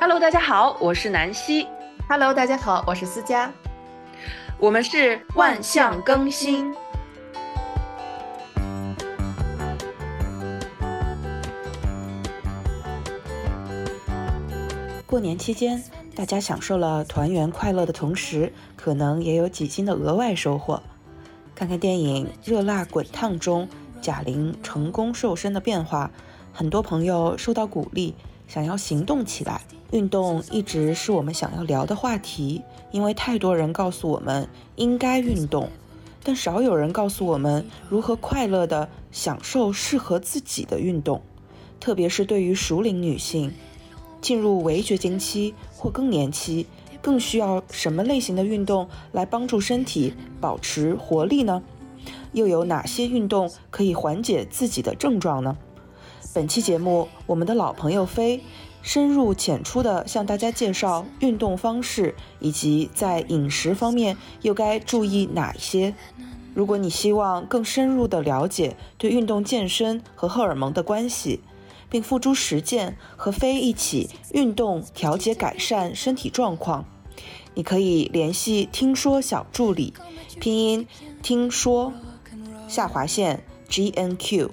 Hello，大家好，我是南希。Hello，大家好，我是思佳。我们是万象更新。过年期间，大家享受了团圆快乐的同时，可能也有几斤的额外收获。看看电影《热辣滚烫》中贾玲成功瘦身的变化，很多朋友受到鼓励，想要行动起来。运动一直是我们想要聊的话题，因为太多人告诉我们应该运动，但少有人告诉我们如何快乐地享受适合自己的运动。特别是对于熟龄女性，进入围绝经期或更年期。更需要什么类型的运动来帮助身体保持活力呢？又有哪些运动可以缓解自己的症状呢？本期节目，我们的老朋友飞深入浅出地向大家介绍运动方式，以及在饮食方面又该注意哪些。如果你希望更深入地了解对运动健身和荷尔蒙的关系，并付诸实践，和飞一起运动调节改善身体状况。你可以联系听说小助理，拼音听说下划线 G N Q，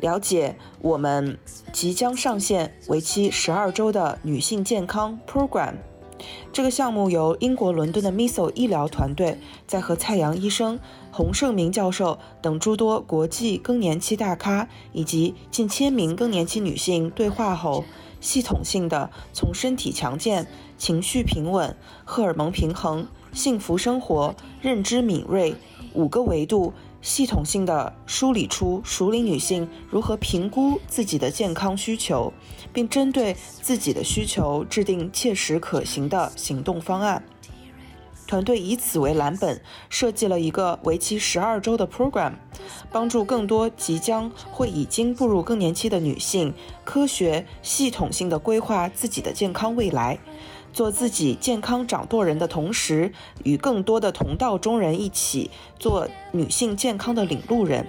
了解我们即将上线为期十二周的女性健康 Program。这个项目由英国伦敦的 Miso 医疗团队在和蔡阳医生。洪胜明教授等诸多国际更年期大咖以及近千名更年期女性对话后，系统性的从身体强健、情绪平稳、荷尔蒙平衡、幸福生活、认知敏锐五个维度，系统性的梳理出熟龄女性如何评估自己的健康需求，并针对自己的需求制定切实可行的行动方案。团队以此为蓝本，设计了一个为期十二周的 program，帮助更多即将或已经步入更年期的女性，科学系统性的规划自己的健康未来，做自己健康掌舵人的同时，与更多的同道中人一起做女性健康的领路人。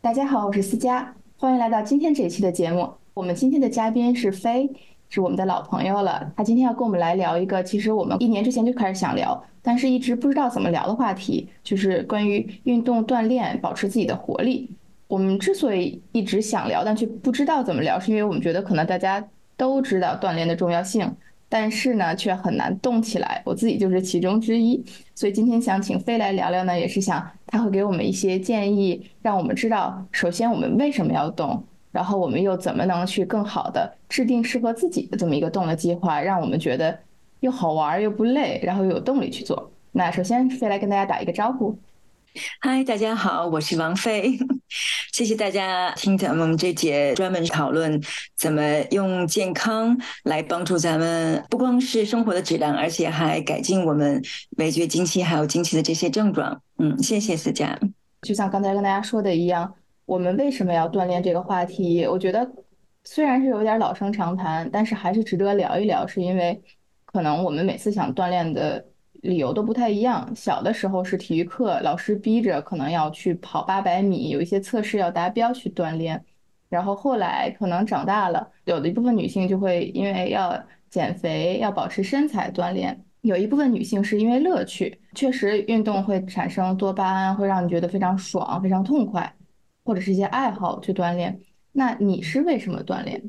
大家好，我是思佳，欢迎来到今天这一期的节目。我们今天的嘉宾是飞。是我们的老朋友了，他今天要跟我们来聊一个，其实我们一年之前就开始想聊，但是一直不知道怎么聊的话题，就是关于运动锻炼，保持自己的活力。我们之所以一直想聊，但却不知道怎么聊，是因为我们觉得可能大家都知道锻炼的重要性，但是呢，却很难动起来。我自己就是其中之一，所以今天想请飞来聊聊呢，也是想他会给我们一些建议，让我们知道，首先我们为什么要动。然后我们又怎么能去更好的制定适合自己的这么一个动的计划，让我们觉得又好玩又不累，然后又有动力去做？那首先飞来跟大家打一个招呼。嗨，大家好，我是王菲，谢谢大家听咱们这节专门讨论怎么用健康来帮助咱们，不光是生活的质量，而且还改进我们围绝经期还有经期的这些症状。嗯，谢谢思佳。就像刚才跟大家说的一样。我们为什么要锻炼这个话题？我觉得虽然是有点老生常谈，但是还是值得聊一聊。是因为可能我们每次想锻炼的理由都不太一样。小的时候是体育课，老师逼着可能要去跑八百米，有一些测试要达标去锻炼。然后后来可能长大了，有的一部分女性就会因为要减肥、要保持身材锻炼；有一部分女性是因为乐趣，确实运动会产生多巴胺，会让你觉得非常爽、非常痛快。或者是一些爱好去锻炼，那你是为什么锻炼？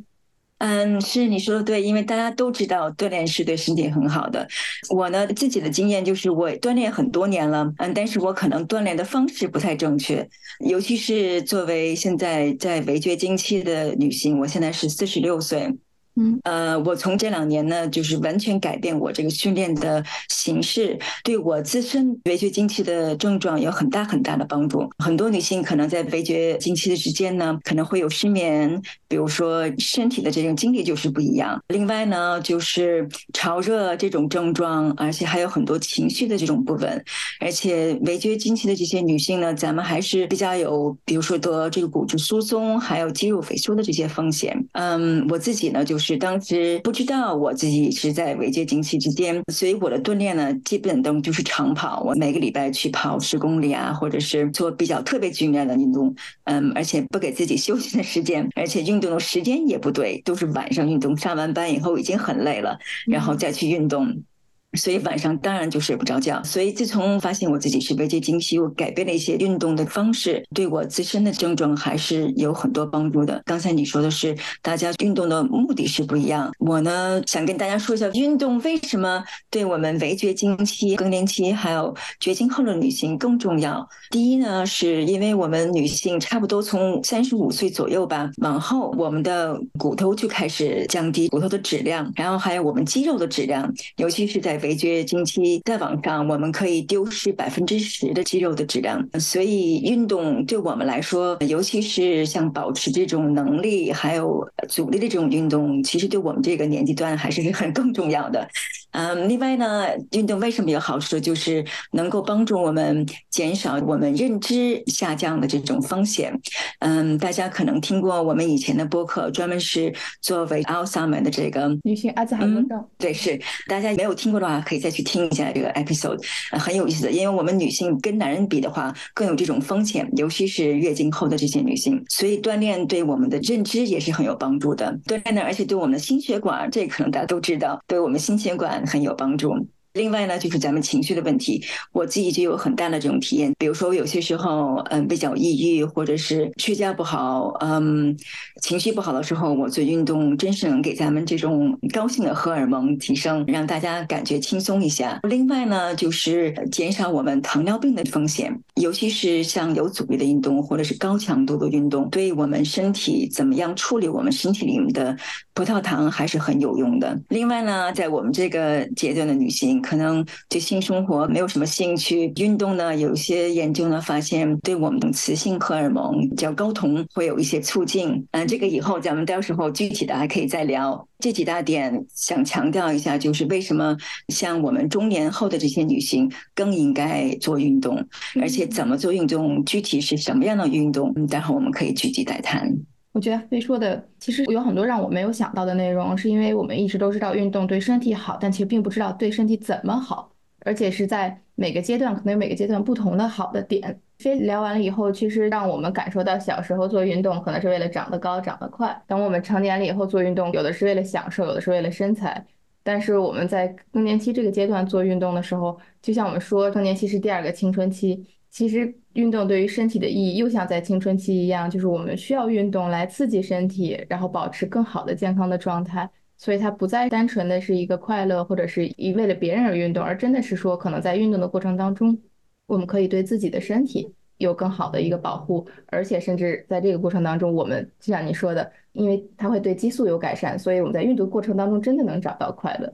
嗯，是你说的对，因为大家都知道锻炼是对身体很好的。我呢自己的经验就是我锻炼很多年了，嗯，但是我可能锻炼的方式不太正确，尤其是作为现在在围绝经期的女性，我现在是四十六岁。嗯，呃，我从这两年呢，就是完全改变我这个训练的形式，对我自身围绝经期的症状有很大很大的帮助。很多女性可能在围绝经期的时间呢，可能会有失眠，比如说身体的这种精力就是不一样。另外呢，就是潮热这种症状，而且还有很多情绪的这种不稳。而且围绝经期的这些女性呢，咱们还是比较有，比如说得这个骨质疏松，还有肌肉萎缩的这些风险。嗯，我自己呢就是。就是当时不知道我自己是在围绝经期之间，所以我的锻炼呢，基本都就是长跑。我每个礼拜去跑十公里啊，或者是做比较特别剧烈的运动，嗯，而且不给自己休息的时间，而且运动的时间也不对，都是晚上运动，上完班以后已经很累了，然后再去运动。所以晚上当然就睡不着觉。所以自从发现我自己是危绝经期，我改变了一些运动的方式，对我自身的症状还是有很多帮助的。刚才你说的是大家运动的目的是不一样，我呢想跟大家说一下运动为什么对我们围绝经期、更年期还有绝经后的女性更重要。第一呢，是因为我们女性差不多从三十五岁左右吧往后，我们的骨头就开始降低骨头的质量，然后还有我们肌肉的质量，尤其是在围绝经期在往上，我们可以丢失百分之十的肌肉的质量。所以运动对我们来说，尤其是像保持这种能力还有阻力的这种运动，其实对我们这个年纪段还是很更重要的。嗯，另外呢，运动为什么有好处？就是能够帮助我们减少我们认知下降的这种风险。嗯，大家可能听过我们以前的播客，专门是作为 Alzheimer 的这个女性阿兹海默症。对，是大家没有听过的话，可以再去听一下这个 episode，很有意思的。因为我们女性跟男人比的话，更有这种风险，尤其是月经后的这些女性，所以锻炼对我们的认知也是很有帮助的。锻炼呢，而且对我们的心血管，这可能大家都知道，对我们心血管很有帮助。另外呢，就是咱们情绪的问题，我自己就有很大的这种体验。比如说，我有些时候，嗯，比较抑郁，或者是睡觉不好，嗯，情绪不好的时候，我做运动，真是能给咱们这种高兴的荷尔蒙提升，让大家感觉轻松一下。另外呢，就是减少我们糖尿病的风险，尤其是像有阻力的运动，或者是高强度的运动，对我们身体怎么样处理我们身体里面的葡萄糖还是很有用的。另外呢，在我们这个阶段的女性。可能对性生活没有什么兴趣，运动呢，有一些研究呢发现对我们的雌性荷尔蒙叫睾酮会有一些促进。嗯，这个以后咱们到时候具体的还可以再聊。这几大点想强调一下，就是为什么像我们中年后的这些女性更应该做运动，而且怎么做运动，具体是什么样的运动，待会我们可以具体再谈。我觉得飞说的其实有很多让我没有想到的内容，是因为我们一直都知道运动对身体好，但其实并不知道对身体怎么好，而且是在每个阶段可能有每个阶段不同的好的点。飞聊完了以后，其实让我们感受到小时候做运动可能是为了长得高、长得快，等我们成年了以后做运动，有的是为了享受，有的是为了身材。但是我们在更年期这个阶段做运动的时候，就像我们说，更年期是第二个青春期。其实运动对于身体的意义，又像在青春期一样，就是我们需要运动来刺激身体，然后保持更好的健康的状态。所以它不再单纯的是一个快乐，或者是一为了别人而运动，而真的是说，可能在运动的过程当中，我们可以对自己的身体有更好的一个保护，而且甚至在这个过程当中，我们就像你说的，因为它会对激素有改善，所以我们在运动过程当中真的能找到快乐。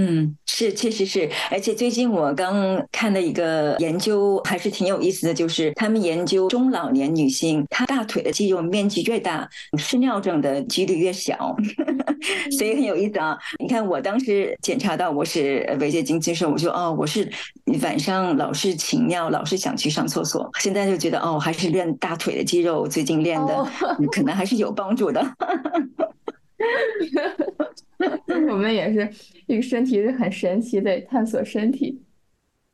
嗯，是，确实是，而且最近我刚看的一个研究还是挺有意思的，就是他们研究中老年女性，她大腿的肌肉面积越大，失尿症的几率越小，所以很有意思啊。你看，我当时检查到我是围结经期时候，我就哦，我是晚上老是勤尿，老是想去上厕所，现在就觉得哦，还是练大腿的肌肉，最近练的可能还是有帮助的。我们也是一个身体是很神奇的，探索身体，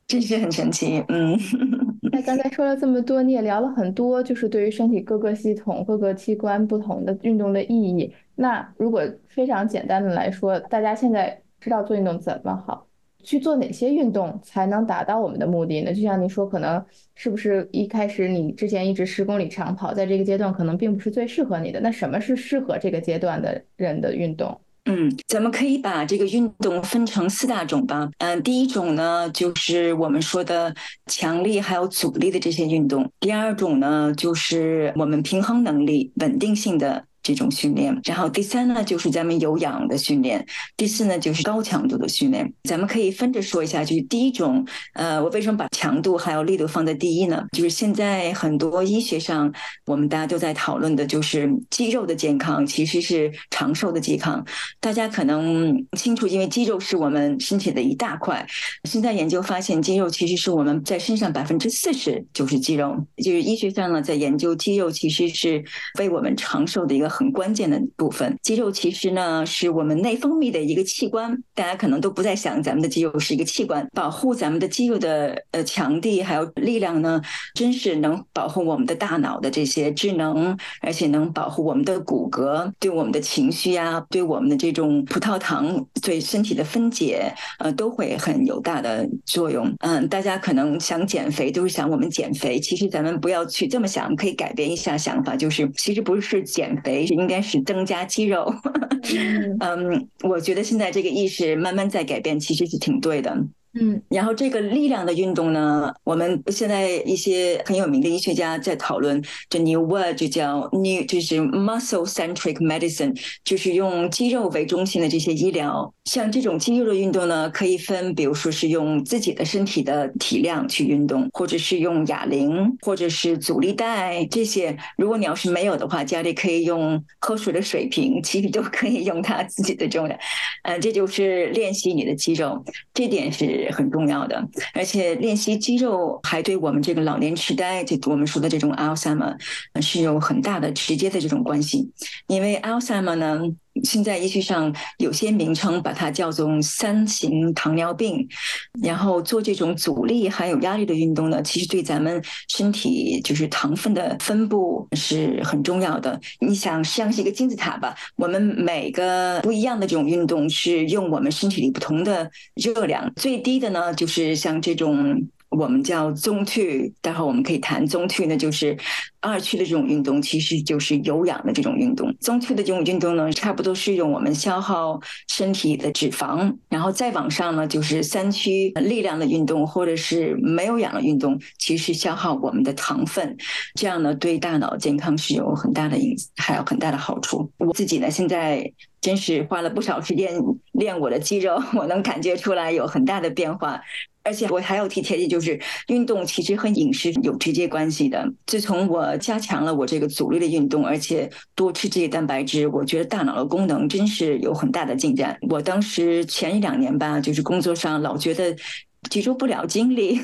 这是很神奇。嗯，那刚才说了这么多，你也聊了很多，就是对于身体各个系统、各个器官不同的运动的意义。那如果非常简单的来说，大家现在知道做运动怎么好，去做哪些运动才能达到我们的目的呢？就像你说，可能是不是一开始你之前一直十公里长跑，在这个阶段可能并不是最适合你的。那什么是适合这个阶段的人的运动？嗯，咱们可以把这个运动分成四大种吧。嗯，第一种呢，就是我们说的强力还有阻力的这些运动；第二种呢，就是我们平衡能力、稳定性的。这种训练，然后第三呢就是咱们有氧的训练，第四呢就是高强度的训练。咱们可以分着说一下，就是第一种，呃，我为什么把强度还有力度放在第一呢？就是现在很多医学上，我们大家都在讨论的，就是肌肉的健康其实是长寿的健康。大家可能清楚，因为肌肉是我们身体的一大块。现在研究发现，肌肉其实是我们在身上百分之四十就是肌肉，就是医学上呢在研究肌肉其实是为我们长寿的一个。很关键的部分。肌肉其实呢是我们内分泌的一个器官，大家可能都不在想咱们的肌肉是一个器官，保护咱们的肌肉的呃强地还有力量呢，真是能保护我们的大脑的这些智能，而且能保护我们的骨骼，对我们的情绪呀，对我们的这种葡萄糖对身体的分解，呃，都会很有大的作用。嗯，大家可能想减肥都是想我们减肥，其实咱们不要去这么想，可以改变一下想法，就是其实不是减肥，是应该是增加肌肉。嗯，我觉得现在这个意识慢慢在改变，其实是挺对的。嗯，然后这个力量的运动呢，我们现在一些很有名的医学家在讨论，这 new word 就叫 new，就是 muscle centric medicine，就是用肌肉为中心的这些医疗。像这种肌肉的运动呢，可以分，比如说是用自己的身体的体量去运动，或者是用哑铃，或者是阻力带这些。如果你要是没有的话，家里可以用喝水的水瓶，其实都可以用它自己的重量。嗯，这就是练习你的肌肉，这点是。很重要的，而且练习肌肉还对我们这个老年痴呆，这我们说的这种 Alzheimer，是有很大的直接的这种关系。因为 Alzheimer 呢，现在医学上有些名称把它叫做三型糖尿病。然后做这种阻力还有压力的运动呢，其实对咱们身体就是糖分的分布是很重要的。你想像是一个金字塔吧，我们每个不一样的这种运动是用我们身体里不同的热量，最低的呢就是像这种。我们叫中区，待会儿我们可以谈中区呢，就是二区的这种运动，其实就是有氧的这种运动。中区的这种运动呢，差不多是用我们消耗身体的脂肪，然后再往上呢，就是三区力量的运动，或者是没有氧的运动，其实消耗我们的糖分。这样呢，对大脑健康是有很大的影，还有很大的好处。我自己呢，现在真是花了不少时间练我的肌肉，我能感觉出来有很大的变化。而且我还要提前提就是运动其实和饮食有直接关系的。自从我加强了我这个阻力的运动，而且多吃这些蛋白质，我觉得大脑的功能真是有很大的进展。我当时前一两年吧，就是工作上老觉得集中不了精力，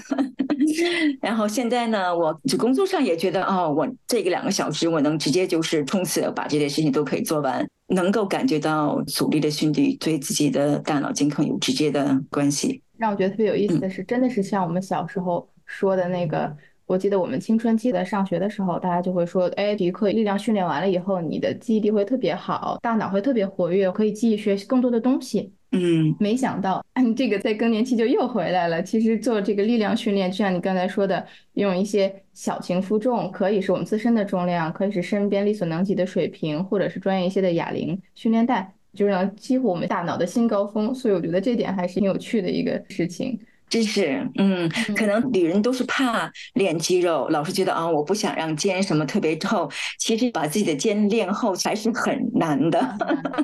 然后现在呢，我就工作上也觉得哦，我这个两个小时我能直接就是冲刺把这些事情都可以做完，能够感觉到阻力的训练对自己的大脑健康有直接的关系。让我觉得特别有意思的是，真的是像我们小时候说的那个，我记得我们青春期的上学的时候，大家就会说，哎，体育课力量训练完了以后，你的记忆力会特别好，大脑会特别活跃，可以记忆学习更多的东西。嗯，没想到 这个在更年期就又回来了。其实做这个力量训练，就像你刚才说的，用一些小型负重，可以是我们自身的重量，可以是身边力所能及的水平，或者是专业一些的哑铃训练带。就能激活我们大脑的新高峰，所以我觉得这点还是挺有趣的一个事情。真是，嗯，可能女人都是怕练肌肉，老是觉得啊，我不想让肩什么特别厚。其实把自己的肩练厚还是很难的。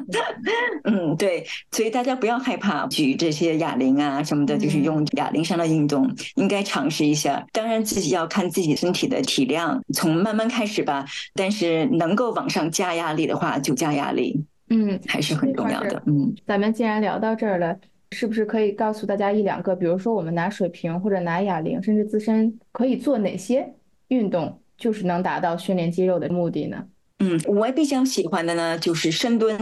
嗯，对，所以大家不要害怕举这些哑铃啊什么的，就是用哑铃上的运动，应该尝试一下。当然自己要看自己身体的体量，从慢慢开始吧。但是能够往上加压力的话，就加压力。嗯，还是很重要的。嗯，咱们既然聊到这儿了，是不是可以告诉大家一两个，比如说我们拿水瓶或者拿哑铃，甚至自身可以做哪些运动，就是能达到训练肌肉的目的呢？嗯，我比较喜欢的呢就是深蹲，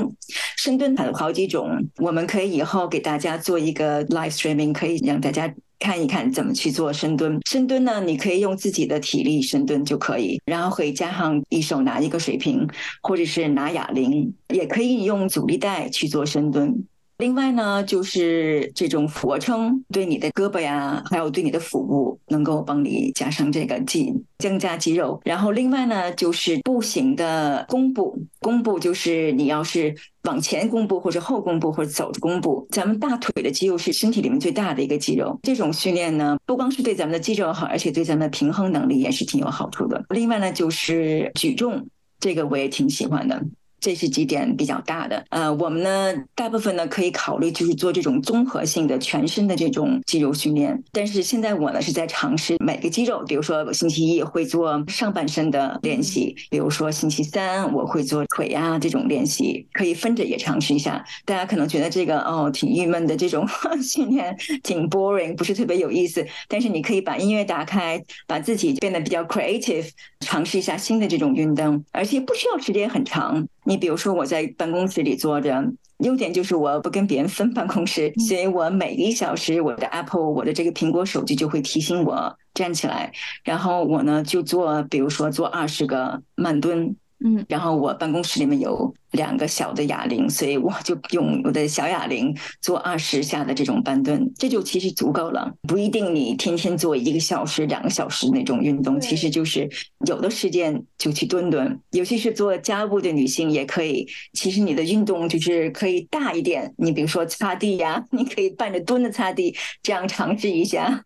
深蹲有好几种，我们可以以后给大家做一个 live streaming，可以让大家。看一看怎么去做深蹲。深蹲呢，你可以用自己的体力深蹲就可以，然后可以加上一手拿一个水瓶，或者是拿哑铃，也可以用阻力带去做深蹲。另外呢，就是这种俯卧撑，对你的胳膊呀，还有对你的腹部，能够帮你加上这个肌，增加肌肉。然后另外呢，就是步行的弓步，弓步就是你要是往前弓步或者后弓步或者走着弓步。咱们大腿的肌肉是身体里面最大的一个肌肉，这种训练呢，不光是对咱们的肌肉好，而且对咱们的平衡能力也是挺有好处的。另外呢，就是举重，这个我也挺喜欢的。这是几点比较大的，呃，我们呢大部分呢可以考虑就是做这种综合性的全身的这种肌肉训练，但是现在我呢是在尝试每个肌肉，比如说星期一会做上半身的练习，比如说星期三我会做腿呀这种练习，可以分着也尝试一下。大家可能觉得这个哦挺郁闷的这种 训练挺 boring，不是特别有意思，但是你可以把音乐打开，把自己变得比较 creative，尝试一下新的这种运动，而且不需要时间很长。你比如说我在办公室里坐着，优点就是我不跟别人分办公室，所以我每一小时我的 Apple 我的这个苹果手机就会提醒我站起来，然后我呢就做，比如说做二十个慢蹲。嗯，然后我办公室里面有两个小的哑铃，所以我就用我的小哑铃做二十下的这种半蹲，这就其实足够了。不一定你天天做一个小时、两个小时那种运动，其实就是有的时间就去蹲蹲。尤其是做家务的女性也可以，其实你的运动就是可以大一点。你比如说擦地呀，你可以伴着蹲着擦地，这样尝试一下。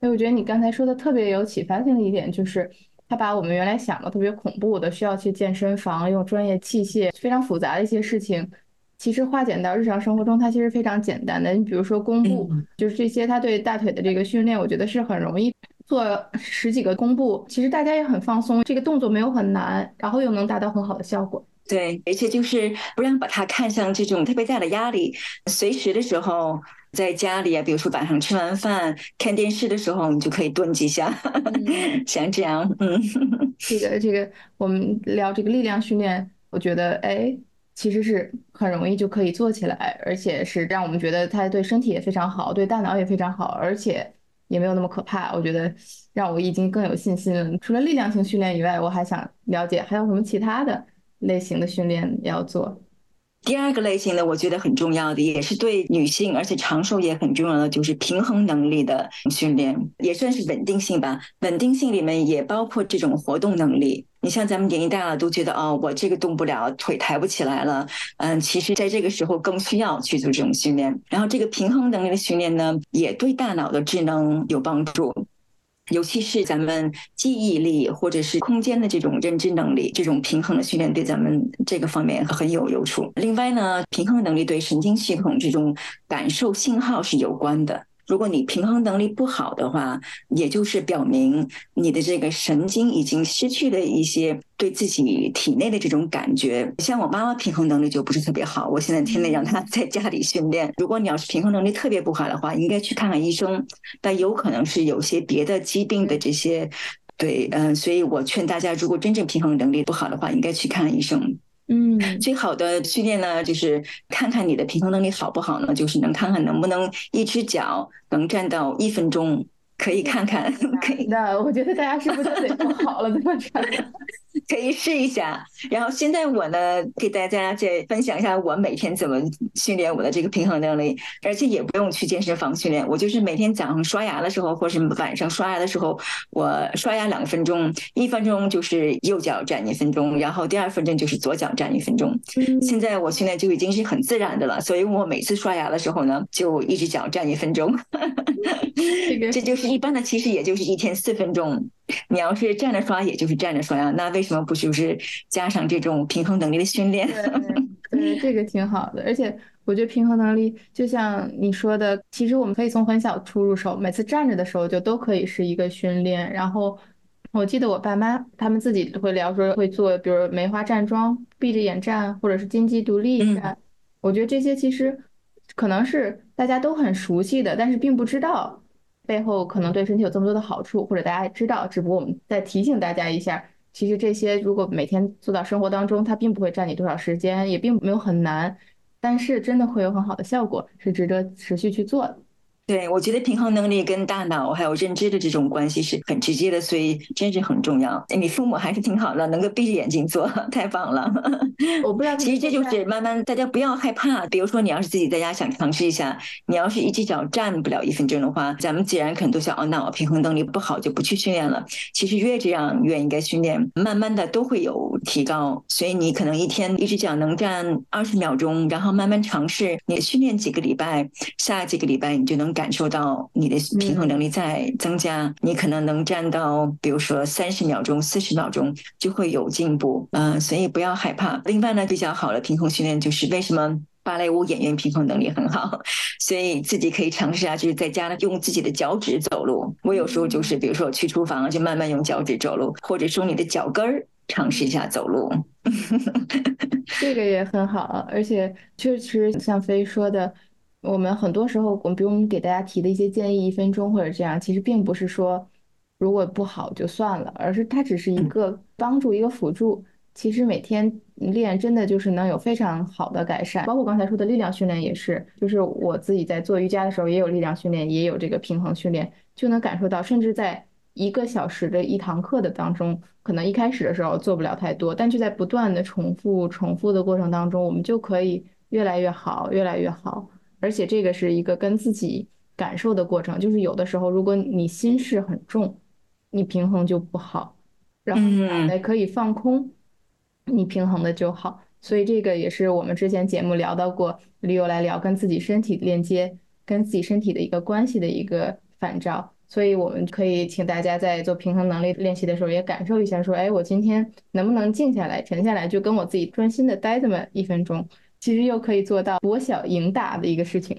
所 以我觉得你刚才说的特别有启发性的一点就是。他把我们原来想的特别恐怖的，需要去健身房用专业器械，非常复杂的一些事情，其实化简到日常生活中，它其实非常简单的。你比如说弓步，就是这些，他对大腿的这个训练，我觉得是很容易做十几个弓步，其实大家也很放松，这个动作没有很难，然后又能达到很好的效果。对，而且就是不让把它看像这种特别大的压力，随时的时候。在家里啊，比如说晚上吃完饭看电视的时候，你就可以蹲几下，像这样。嗯，这个这个，我们聊这个力量训练，我觉得哎，其实是很容易就可以做起来，而且是让我们觉得它对身体也非常好，对大脑也非常好，而且也没有那么可怕。我觉得让我已经更有信心了。除了力量型训练以外，我还想了解还有什么其他的类型的训练要做。第二个类型呢，我觉得很重要的，也是对女性而且长寿也很重要的，就是平衡能力的训练，也算是稳定性吧。稳定性里面也包括这种活动能力。你像咱们年纪大了，都觉得哦，我这个动不了，腿抬不起来了。嗯，其实在这个时候更需要去做这种训练。然后这个平衡能力的训练呢，也对大脑的智能有帮助。尤其是咱们记忆力或者是空间的这种认知能力，这种平衡的训练对咱们这个方面很有用处。另外呢，平衡能力对神经系统这种感受信号是有关的。如果你平衡能力不好的话，也就是表明你的这个神经已经失去了一些对自己体内的这种感觉。像我妈妈平衡能力就不是特别好，我现在天天让她在家里训练。如果你要是平衡能力特别不好的话，应该去看看医生。但有可能是有些别的疾病的这些，对，嗯，所以我劝大家，如果真正平衡能力不好的话，应该去看医生。嗯，最好的训练呢，就是看看你的平衡能力好不好呢？就是能看看能不能一只脚能站到一分钟，可以看看。可以的，我觉得大家是不是得不好了，这么穿？可以试一下。然后现在我呢，给大家再分享一下我每天怎么训练我的这个平衡能力，而且也不用去健身房训练。我就是每天早上刷牙的时候，或是晚上刷牙的时候，我刷牙两分钟，一分钟就是右脚站一分钟，然后第二分钟就是左脚站一分钟。现在我训练就已经是很自然的了，所以我每次刷牙的时候呢，就一只脚站一分钟。这就是一般的，其实也就是一天四分钟。你要是站着刷，也就是站着刷呀。那为什么不就是加上这种平衡能力的训练？对，这个挺好的。而且我觉得平衡能力，就像你说的，其实我们可以从很小处入手，每次站着的时候就都可以是一个训练。然后我记得我爸妈他们自己会聊说会做，比如梅花站桩、闭着眼站，或者是金鸡独立站。我觉得这些其实可能是大家都很熟悉的，但是并不知道。背后可能对身体有这么多的好处，或者大家知道，只不过我们再提醒大家一下，其实这些如果每天做到生活当中，它并不会占你多少时间，也并没有很难，但是真的会有很好的效果，是值得持续去做的。对，我觉得平衡能力跟大脑还有认知的这种关系是很直接的，所以真是很重要。你父母还是挺好的，能够闭着眼睛做，太棒了。我不知道，其实这就是慢慢，大家不要害怕。比如说，你要是自己在家想尝试一下，你要是一只脚站不了一分钟的话，咱们既然可能都想，哦，那我平衡能力不好就不去训练了。其实越这样越应该训练，慢慢的都会有提高。所以你可能一天一只脚能站二十秒钟，然后慢慢尝试，你训练几个礼拜，下几个礼拜你就能。感受到你的平衡能力在增加，你可能能站到，比如说三十秒钟、四十秒钟就会有进步。嗯，所以不要害怕。另外呢，比较好的平衡训练就是为什么芭蕾舞演员平衡能力很好，所以自己可以尝试下，就是在家呢用自己的脚趾走路。我有时候就是，比如说我去厨房就慢慢用脚趾走路，或者说你的脚跟儿尝试一下走路。这个也很好，而且确实像飞说的。我们很多时候，我们比如我们给大家提的一些建议，一分钟或者这样，其实并不是说如果不好就算了，而是它只是一个帮助，一个辅助。其实每天练真的就是能有非常好的改善，包括刚才说的力量训练也是，就是我自己在做瑜伽的时候也有力量训练，也有这个平衡训练，就能感受到，甚至在一个小时的一堂课的当中，可能一开始的时候做不了太多，但就在不断的重复、重复的过程当中，我们就可以越来越好，越来越好。而且这个是一个跟自己感受的过程，就是有的时候如果你心事很重，你平衡就不好，然后脑袋可以放空，你平衡的就好。所以这个也是我们之前节目聊到过，理由来聊跟自己身体链接、跟自己身体的一个关系的一个反照。所以我们可以请大家在做平衡能力练习的时候，也感受一下，说，哎，我今天能不能静下来、沉下来，就跟我自己专心的待这么一分钟。其实又可以做到博小赢大的一个事情。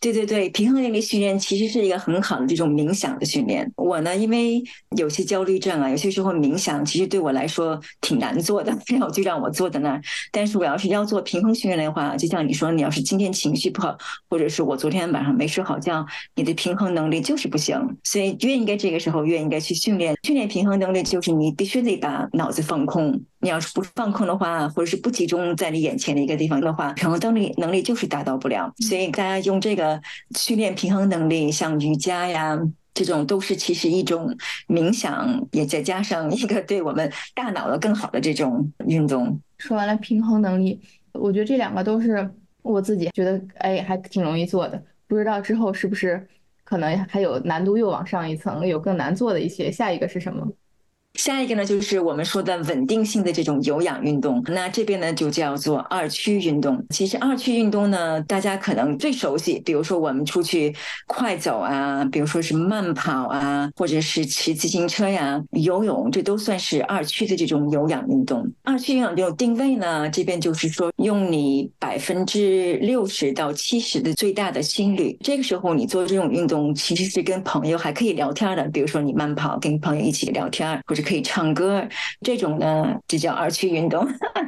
对对对，平衡能力训练其实是一个很好的这种冥想的训练。我呢，因为有些焦虑症啊，有些时候冥想其实对我来说挺难做的，然后就让我坐在那儿。但是我要是要做平衡训练的话，就像你说，你要是今天情绪不好，或者是我昨天晚上没睡好觉，你的平衡能力就是不行。所以越应该这个时候越应该去训练。训练平衡能力就是你必须得把脑子放空。你要是不放空的话，或者是不集中在你眼前的一个地方的话，平衡能力能力就是达到不了。所以大家用这个训练平衡能力，像瑜伽呀这种，都是其实一种冥想，也再加上一个对我们大脑的更好的这种运动。说完了平衡能力，我觉得这两个都是我自己觉得哎还挺容易做的。不知道之后是不是可能还有难度又往上一层，有更难做的一些。下一个是什么？下一个呢，就是我们说的稳定性的这种有氧运动。那这边呢，就叫做二区运动。其实二区运动呢，大家可能最熟悉，比如说我们出去快走啊，比如说是慢跑啊，或者是骑自行车呀、游泳，这都算是二区的这种有氧运动。二区有氧这种定位呢，这边就是说用你百分之六十到七十的最大的心率，这个时候你做这种运动，其实是跟朋友还可以聊天的。比如说你慢跑，跟朋友一起聊天，或者。可可以唱歌，这种呢就叫二区运动。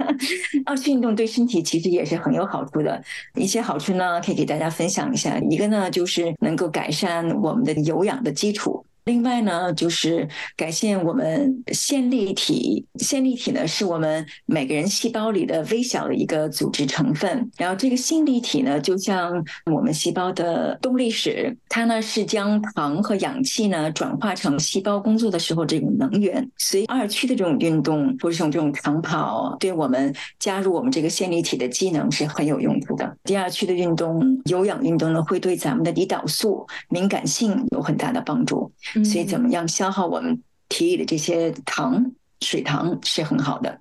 二区运动对身体其实也是很有好处的。一些好处呢，可以给大家分享一下。一个呢，就是能够改善我们的有氧的基础。另外呢，就是改善我们线粒体。线粒体呢，是我们每个人细胞里的微小的一个组织成分。然后这个线粒体呢，就像我们细胞的动力室，它呢是将糖和氧气呢转化成细胞工作的时候这种能源。所以二区的这种运动，或者像这种长跑，对我们加入我们这个线粒体的机能是很有用处的。第二区的运动，有氧运动呢，会对咱们的胰岛素敏感性有很大的帮助。所以，怎么样消耗我们体里的这些糖、水糖是很好的。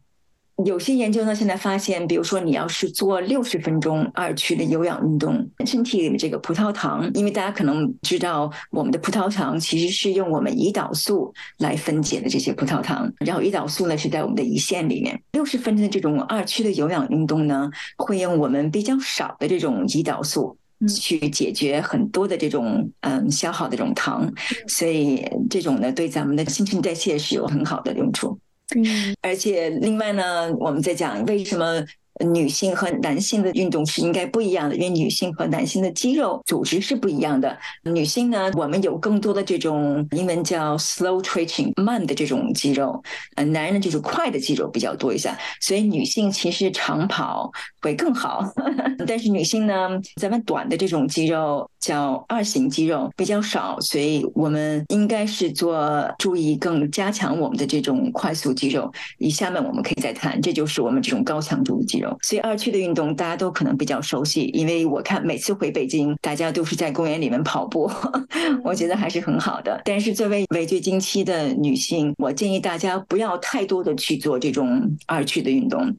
有些研究呢，现在发现，比如说你要是做六十分钟二区的有氧运动，身体里的这个葡萄糖，因为大家可能知道，我们的葡萄糖其实是用我们胰岛素来分解的这些葡萄糖，然后胰岛素呢是在我们的胰腺里面。六十分钟的这种二区的有氧运动呢，会用我们比较少的这种胰岛素。去解决很多的这种嗯消耗的这种糖，所以这种呢对咱们的新陈代谢是有很好的用处。嗯，而且另外呢，我们在讲为什么。女性和男性的运动是应该不一样的，因为女性和男性的肌肉组织是不一样的。女性呢，我们有更多的这种英文叫 slow twitching 慢的这种肌肉，呃，男人呢就是快的肌肉比较多一下。所以女性其实长跑会更好，但是女性呢，咱们短的这种肌肉叫二型肌肉比较少，所以我们应该是做注意更加强我们的这种快速肌肉。以下面我们可以再谈，这就是我们这种高强度的肌肉。所以二区的运动大家都可能比较熟悉，因为我看每次回北京，大家都是在公园里面跑步，我觉得还是很好的。但是作为围绝经期的女性，我建议大家不要太多的去做这种二区的运动。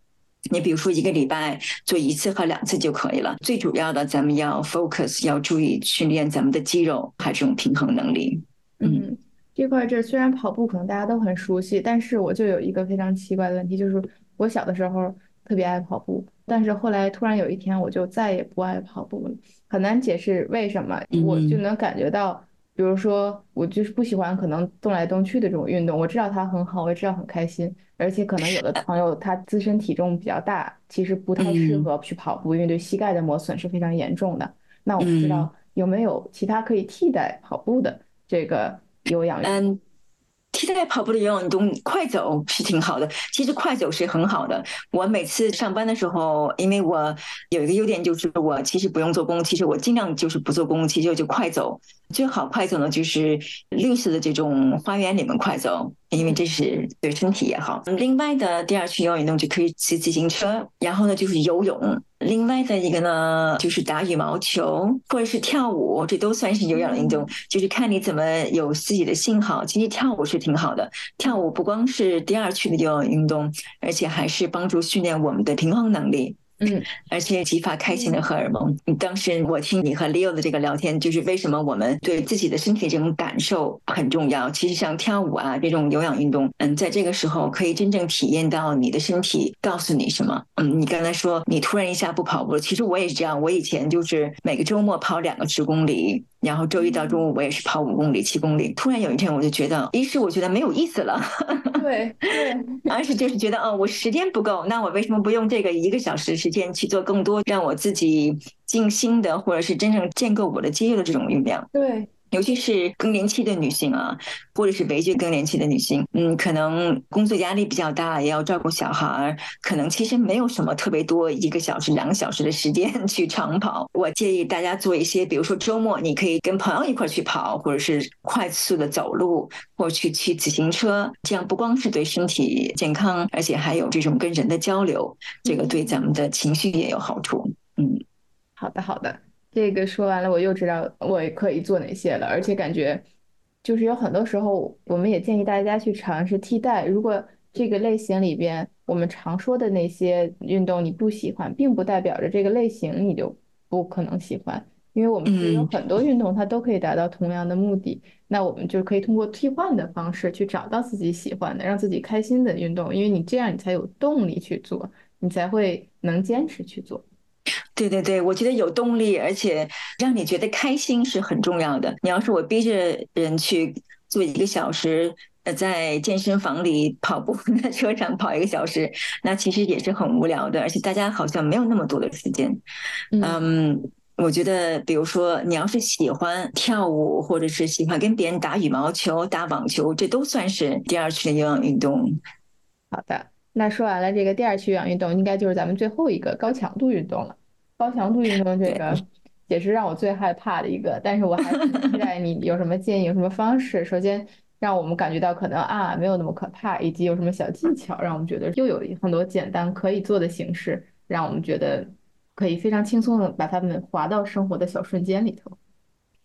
你比如说一个礼拜做一次和两次就可以了。最主要的，咱们要 focus，要注意训练咱们的肌肉，还有这种平衡能力。嗯，这块这虽然跑步可能大家都很熟悉，但是我就有一个非常奇怪的问题，就是我小的时候。特别爱跑步，但是后来突然有一天，我就再也不爱跑步了。很难解释为什么，我就能感觉到，比如说我就是不喜欢可能动来动去的这种运动。我知道它很好，我也知道很开心，而且可能有的朋友他自身体重比较大，其实不太适合去跑步，因为对膝盖的磨损是非常严重的。那我不知道有没有其他可以替代跑步的这个有氧运动。嗯。替代跑步的有氧运动，快走是挺好的。其实快走是很好的。我每次上班的时候，因为我有一个优点就是我其实不用做功，其实我尽量就是不做功，其实就快走。最好快走呢，就是绿色的这种花园里面快走，因为这是对身体也好。另外的第二区有氧运动就可以骑自行车，然后呢就是游泳。另外的一个呢就是打羽毛球或者是跳舞，这都算是有氧运动，就是看你怎么有自己的信号。其实跳舞是挺好的，跳舞不光是第二区的有氧运动，而且还是帮助训练我们的平衡能力。嗯，而且激发开心的荷尔蒙。当时我听你和 Leo 的这个聊天，就是为什么我们对自己的身体这种感受很重要。其实像跳舞啊这种有氧运动，嗯，在这个时候可以真正体验到你的身体告诉你什么。嗯，你刚才说你突然一下不跑步了，其实我也是这样。我以前就是每个周末跑两个十公里。然后周一到周五我也是跑五公里、七公里。突然有一天我就觉得，一是我觉得没有意思了，对对；二是就是觉得，哦，我时间不够，那我为什么不用这个一个小时时间去做更多让我自己静心的，或者是真正建构我的肌肉的这种运量？对。尤其是更年期的女性啊，或者是围绝更年期的女性，嗯，可能工作压力比较大，也要照顾小孩，可能其实没有什么特别多一个小时、两个小时的时间 去长跑。我建议大家做一些，比如说周末你可以跟朋友一块去跑，或者是快速的走路，或去骑自行车，这样不光是对身体健康，而且还有这种跟人的交流，这个对咱们的情绪也有好处。嗯，好的，好的。这个说完了，我又知道我可以做哪些了，而且感觉就是有很多时候，我们也建议大家去尝试替代。如果这个类型里边我们常说的那些运动你不喜欢，并不代表着这个类型你就不可能喜欢，因为我们有很多运动它都可以达到同样的目的。那我们就可以通过替换的方式去找到自己喜欢的、让自己开心的运动，因为你这样你才有动力去做，你才会能坚持去做。对对对，我觉得有动力，而且让你觉得开心是很重要的。你要是我逼着人去做一个小时，呃，在健身房里跑步，在车上跑一个小时，那其实也是很无聊的。而且大家好像没有那么多的时间。嗯，我觉得，比如说你要是喜欢跳舞，或者是喜欢跟别人打羽毛球、打网球，这都算是第二次的有氧运动。好的，那说完了这个第二区有氧运动，应该就是咱们最后一个高强度运动了。高强度运动这个也是让我最害怕的一个，但是我还是期待你有什么建议，有什么方式，首先让我们感觉到可能啊没有那么可怕，以及有什么小技巧，让我们觉得又有很多简单可以做的形式，让我们觉得可以非常轻松的把它们划到生活的小瞬间里头。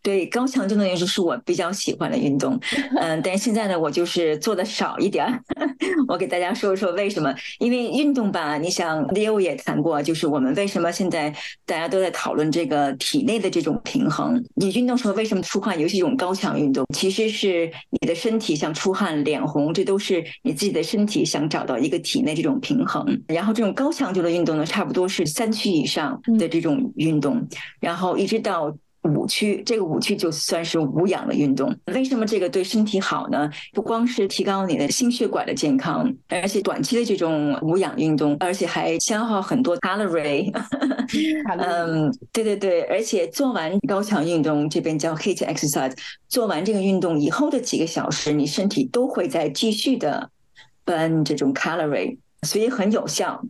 对高强度的运动是我比较喜欢的运动，嗯，但是现在呢，我就是做的少一点儿。我给大家说一说为什么？因为运动吧，你想，Leo 也谈过，就是我们为什么现在大家都在讨论这个体内的这种平衡。你运动时候为什么出汗？尤其这种高强运动，其实是你的身体想出汗、脸红，这都是你自己的身体想找到一个体内这种平衡。然后这种高强度的运动呢，差不多是三区以上的这种运动，然后一直到。五区，这个五区就算是无氧的运动。为什么这个对身体好呢？不光是提高你的心血管的健康，而且短期的这种无氧运动，而且还消耗很多 calorie。嗯，对对对，而且做完高强运动，这边叫 heat exercise，做完这个运动以后的几个小时，你身体都会在继续的 burn 这种 calorie，所以很有效。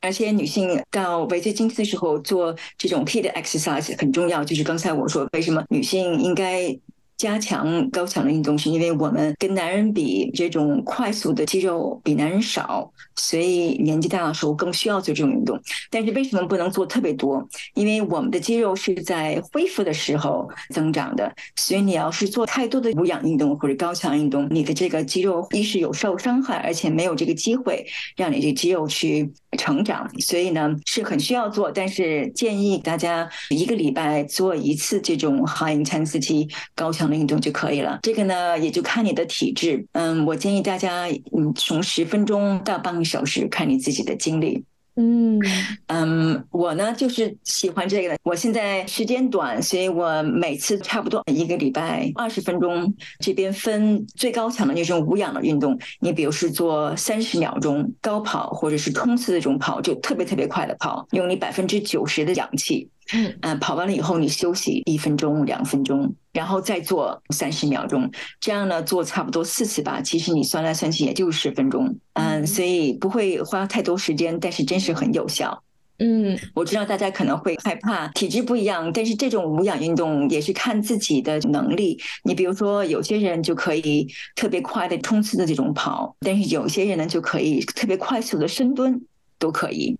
而且女性到维持经期的时候做这种 key 的 exercise 很重要，就是刚才我说为什么女性应该。加强高强的运动，是因为我们跟男人比，这种快速的肌肉比男人少，所以年纪大的时候更需要做这种运动。但是为什么不能做特别多？因为我们的肌肉是在恢复的时候增长的，所以你要是做太多的无氧运动或者高强运动，你的这个肌肉一是有受伤害，而且没有这个机会让你这肌肉去成长。所以呢，是很需要做，但是建议大家一个礼拜做一次这种 high intensity 高强。运动就可以了，这个呢也就看你的体质。嗯，我建议大家，嗯，从十分钟到半个小时，看你自己的精力。嗯嗯，我呢就是喜欢这个的。我现在时间短，所以我每次差不多一个礼拜二十分钟。这边分最高强的那种无氧的运动，你比如是做三十秒钟高跑，或者是冲刺这种跑，就特别特别快的跑，用你百分之九十的氧气。嗯嗯，跑完了以后你休息一分钟、两分钟，然后再做三十秒钟，这样呢做差不多四次吧。其实你算来算去也就十分钟，嗯，所以不会花太多时间，但是真是很有效。嗯，我知道大家可能会害怕体质不一样，但是这种无氧运动也是看自己的能力。你比如说，有些人就可以特别快的冲刺的这种跑，但是有些人呢就可以特别快速的深蹲，都可以。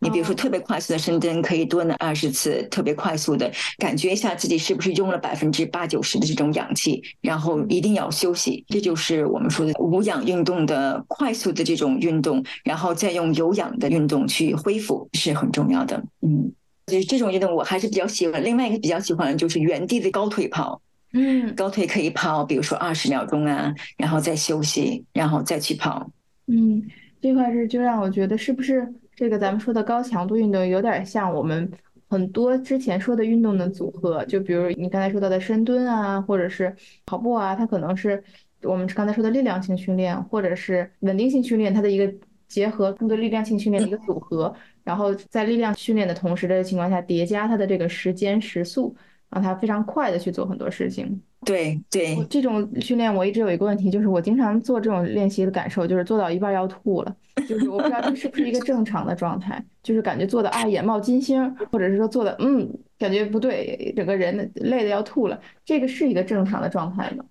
你比如说，特别快速的深蹲可以蹲二十次，特别快速的感觉一下自己是不是用了百分之八九十的这种氧气，然后一定要休息。这就是我们说的无氧运动的快速的这种运动，然后再用有氧的运动去恢复是很重要的。嗯，就是这种运动我还是比较喜欢。另外一个比较喜欢的就是原地的高腿跑。嗯，高腿可以跑，比如说二十秒钟啊，然后再休息，然后再去跑。嗯，这块是就让我觉得是不是？这个咱们说的高强度运动有点像我们很多之前说的运动的组合，就比如你刚才说到的深蹲啊，或者是跑步啊，它可能是我们刚才说的力量性训练，或者是稳定性训练，它的一个结合，更多力量性训练的一个组合，然后在力量训练的同时的情况下，叠加它的这个时间时速，让它非常快的去做很多事情。对对，这种训练我一直有一个问题，就是我经常做这种练习的感受，就是做到一半要吐了，就是我不知道这是不是一个正常的状态，就是感觉做的啊眼冒金星，或者是说做的嗯感觉不对，整个人累的要吐了，这个是一个正常的状态吗？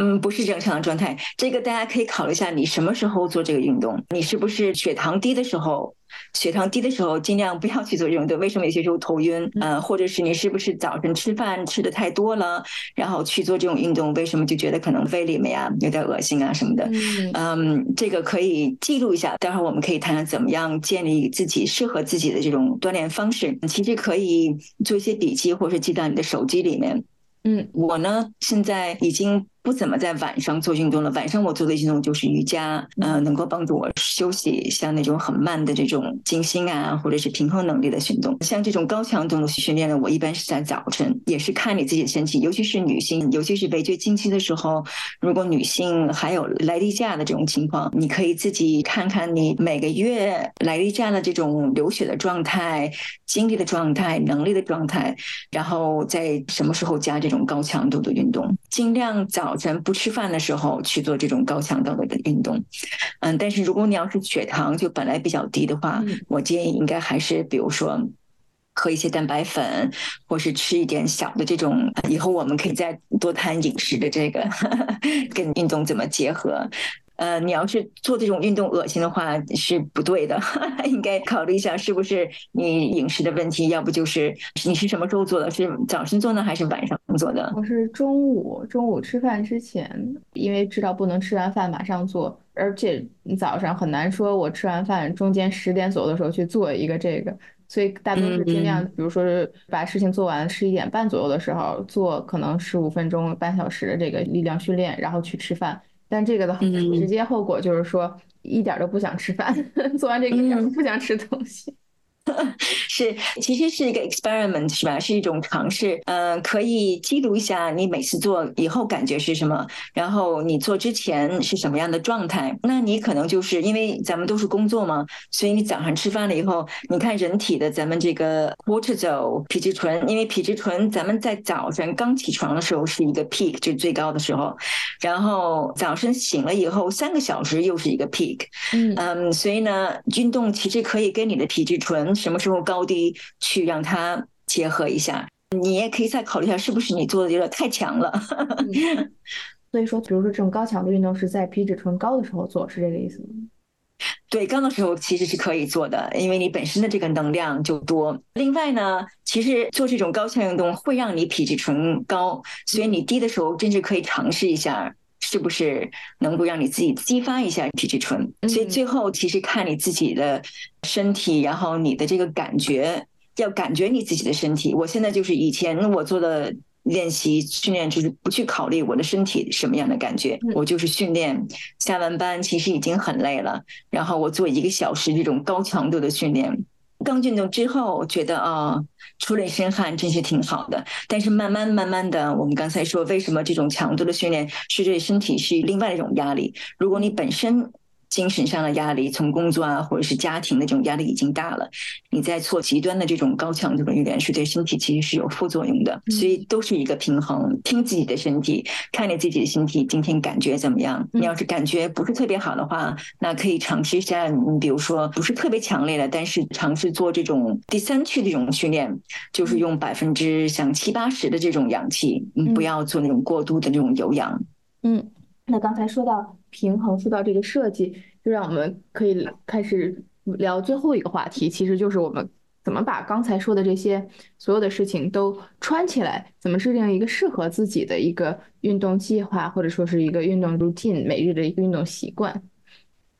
嗯，不是正常的状态。这个大家可以考虑一下，你什么时候做这个运动？你是不是血糖低的时候？血糖低的时候，尽量不要去做这种动。为什么有些时候头晕？呃，或者是你是不是早晨吃饭吃的太多了，然后去做这种运动？为什么就觉得可能胃里面呀有点恶心啊什么的？嗯，这个可以记录一下。待会儿我们可以谈谈怎么样建立自己适合自己的这种锻炼方式。其实可以做一些笔记，或者是记到你的手机里面。嗯，我呢现在已经。不怎么在晚上做运动了。晚上我做的运动就是瑜伽，呃，能够帮助我休息，像那种很慢的这种静心啊，或者是平衡能力的运动。像这种高强度的训练呢，我一般是在早晨，也是看你自己的身体，尤其是女性，尤其是围绝经期的时候，如果女性还有来例假的这种情况，你可以自己看看你每个月来例假的这种流血的状态、精力的状态、能力的状态，然后在什么时候加这种高强度的运动，尽量早。早晨不吃饭的时候去做这种高强度的运动，嗯，但是如果你要是血糖就本来比较低的话，我建议应该还是比如说喝一些蛋白粉，或是吃一点小的这种。以后我们可以再多谈饮食的这个 跟运动怎么结合。呃，你要是做这种运动恶心的话是不对的，应该考虑一下是不是你饮食的问题，要不就是你是什么时候做的？是早晨做呢，还是晚上做的？我是中午，中午吃饭之前，因为知道不能吃完饭马上做，而且你早上很难说我吃完饭中间十点左右的时候去做一个这个，所以大多是尽量，比如说是把事情做完十一点半左右的时候做，可能十五分钟半小时的这个力量训练，然后去吃饭。但这个的直接后果就是说，一点都不想吃饭，做完这个一点都不想吃东西。是，其实是一个 experiment，是吧？是一种尝试。嗯，可以记录一下你每次做以后感觉是什么，然后你做之前是什么样的状态。那你可能就是因为咱们都是工作嘛，所以你早上吃饭了以后，你看人体的咱们这个 cortisol 皮质醇，因为皮质醇咱们在早晨刚起床的时候是一个 peak，就是最高的时候，然后早晨醒了以后三个小时又是一个 peak。嗯嗯，所以呢，运动其实可以跟你的皮质醇。什么时候高低去让它结合一下？你也可以再考虑一下，是不是你做的有点太强了？所以说，比如说这种高强度运动是在皮质醇高的时候做，是这个意思吗？对，高的时候其实是可以做的，因为你本身的这个能量就多。另外呢，其实做这种高强运动会让你皮质醇高，所以你低的时候甚至可以尝试一下。是不是能够让你自己激发一下皮质醇？所以最后其实看你自己的身体，然后你的这个感觉，要感觉你自己的身体。我现在就是以前我做的练习训练，就是不去考虑我的身体什么样的感觉，我就是训练。下完班其实已经很累了，然后我做一个小时这种高强度的训练。刚运动之后，觉得啊，出了一身汗，真是挺好的。但是慢慢慢慢的，我们刚才说，为什么这种强度的训练是对身体是另外一种压力？如果你本身精神上的压力，从工作啊或者是家庭的这种压力已经大了，你在做极端的这种高强度的训练，是对身体其实是有副作用的。所以都是一个平衡，听自己的身体，看你自己的身体今天感觉怎么样。你要是感觉不是特别好的话，那可以尝试一下，你比如说不是特别强烈的，但是尝试做这种第三区的这种训练，就是用百分之像七八十的这种氧气，嗯，不要做那种过度的这种有氧。嗯，那刚才说到。平衡说到这个设计，就让我们可以开始聊最后一个话题，其实就是我们怎么把刚才说的这些所有的事情都穿起来，怎么制定一个适合自己的一个运动计划，或者说是一个运动 routine，每日的一个运动习惯。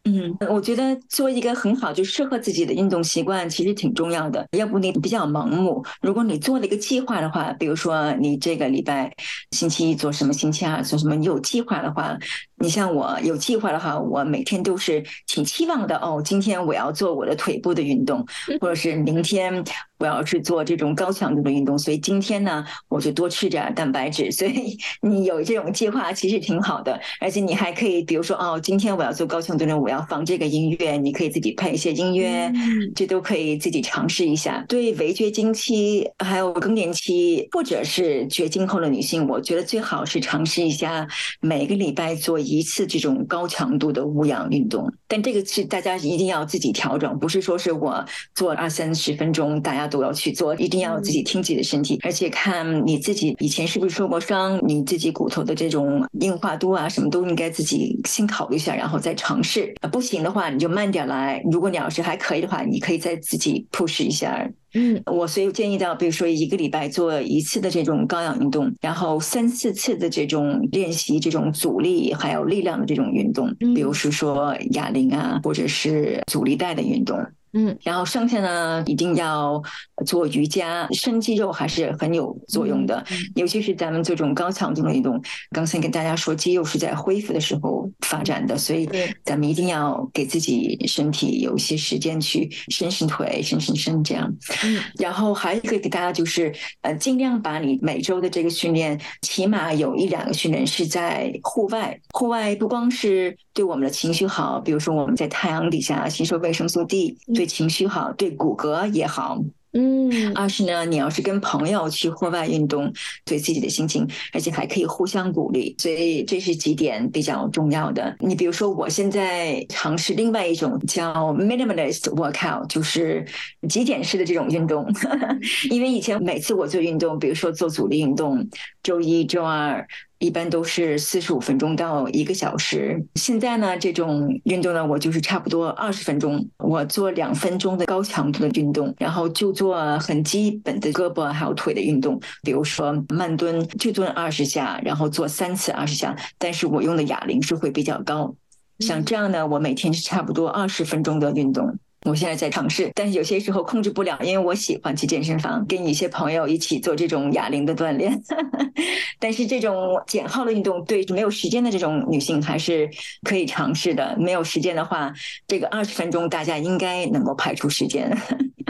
嗯，我觉得做一个很好就适合自己的运动习惯，其实挺重要的。要不你比较盲目，如果你做了一个计划的话，比如说你这个礼拜星期一做什么，星期二做什么，你有计划的话。你像我有计划的话，我每天都是挺期望的哦。今天我要做我的腿部的运动，或者是明天我要去做这种高强度的运动。所以今天呢，我就多吃点蛋白质。所以你有这种计划其实挺好的，而且你还可以，比如说哦，今天我要做高强度的，我要放这个音乐，你可以自己配一些音乐，这都可以自己尝试一下。对围绝经期还有更年期或者是绝经后的女性，我觉得最好是尝试一下每个礼拜做。一次这种高强度的无氧运动，但这个是大家一定要自己调整，不是说是我做二三十分钟，大家都要去做，一定要自己听自己的身体，而且看你自己以前是不是受过伤，你自己骨头的这种硬化度啊，什么都应该自己先考虑一下，然后再尝试。不行的话，你就慢点来。如果你要是还可以的话，你可以再自己 push 一下。嗯，我所以建议到，比如说一个礼拜做一次的这种高氧运动，然后三四次的这种练习这种阻力还有力量的这种运动，比如是说哑铃啊，或者是阻力带的运动。嗯，然后剩下呢，一定要做瑜伽，伸肌肉还是很有作用的。尤其是咱们这种高强度的运动，刚才跟大家说，肌肉是在恢复的时候发展的，所以咱们一定要给自己身体有一些时间去伸伸腿、伸伸伸这样。嗯，然后还一个给大家就是，呃，尽量把你每周的这个训练，起码有一两个训练是在户外。户外不光是对我们的情绪好，比如说我们在太阳底下吸收维生素 D。对情绪好，对骨骼也好。嗯，二是呢，你要是跟朋友去户外运动，对自己的心情，而且还可以互相鼓励，所以这是几点比较重要的。你比如说，我现在尝试另外一种叫 minimalist workout，就是极简式的这种运动。因为以前每次我做运动，比如说做阻力运动，周一周二。一般都是四十五分钟到一个小时。现在呢，这种运动呢，我就是差不多二十分钟，我做两分钟的高强度的运动，然后就做很基本的胳膊还有腿的运动，比如说慢蹲，就蹲二十下，然后做三次二十下。但是我用的哑铃是会比较高。像这样呢，我每天是差不多二十分钟的运动。我现在在尝试，但是有些时候控制不了，因为我喜欢去健身房，跟一些朋友一起做这种哑铃的锻炼。但是这种减号的运动，对没有时间的这种女性还是可以尝试的。没有时间的话，这个二十分钟大家应该能够排出时间。